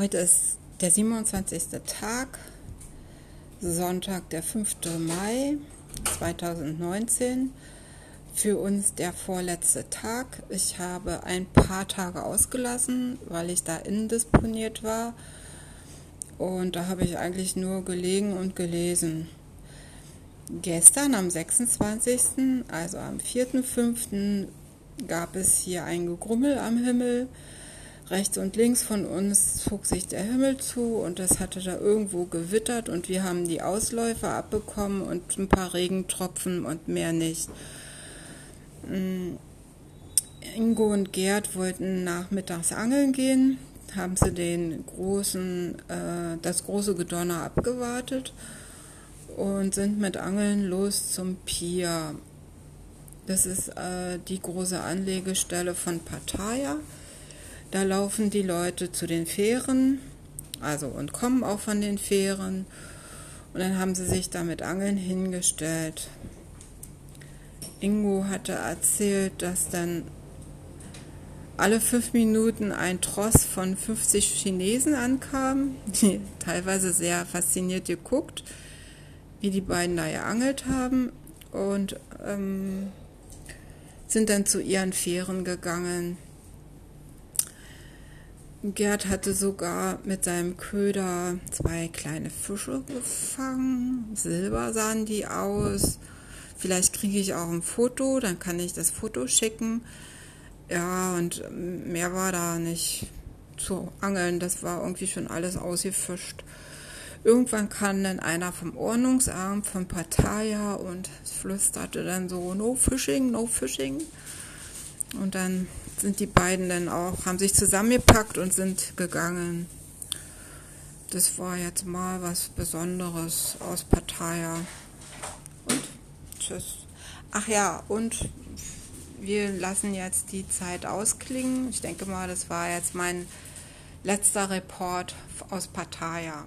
Heute ist der 27. Tag, Sonntag, der 5. Mai 2019. Für uns der vorletzte Tag. Ich habe ein paar Tage ausgelassen, weil ich da indisponiert war. Und da habe ich eigentlich nur gelegen und gelesen. Gestern am 26., also am 4.5., gab es hier ein Gegrummel am Himmel rechts und links von uns zog sich der Himmel zu und es hatte da irgendwo gewittert und wir haben die Ausläufer abbekommen und ein paar Regentropfen und mehr nicht. Mm, Ingo und Gerd wollten nachmittags angeln gehen, haben sie den großen, äh, das große Gedonner abgewartet und sind mit Angeln los zum Pier. Das ist äh, die große Anlegestelle von Pattaya. Da laufen die Leute zu den Fähren, also und kommen auch von den Fähren. Und dann haben sie sich da mit Angeln hingestellt. Ingo hatte erzählt, dass dann alle fünf Minuten ein Tross von 50 Chinesen ankam, die teilweise sehr fasziniert geguckt, wie die beiden da geangelt haben und ähm, sind dann zu ihren Fähren gegangen. Gerd hatte sogar mit seinem Köder zwei kleine Fische gefangen. Silber sahen die aus. Vielleicht kriege ich auch ein Foto, dann kann ich das Foto schicken. Ja, und mehr war da nicht zu angeln. Das war irgendwie schon alles ausgefischt. Irgendwann kam dann einer vom Ordnungsamt von Pattaya und flüsterte dann so, no fishing, no fishing. Und dann sind die beiden dann auch, haben sich zusammengepackt und sind gegangen. Das war jetzt mal was Besonderes aus Pattaya. Und tschüss. Ach ja, und wir lassen jetzt die Zeit ausklingen. Ich denke mal, das war jetzt mein letzter Report aus Pattaya.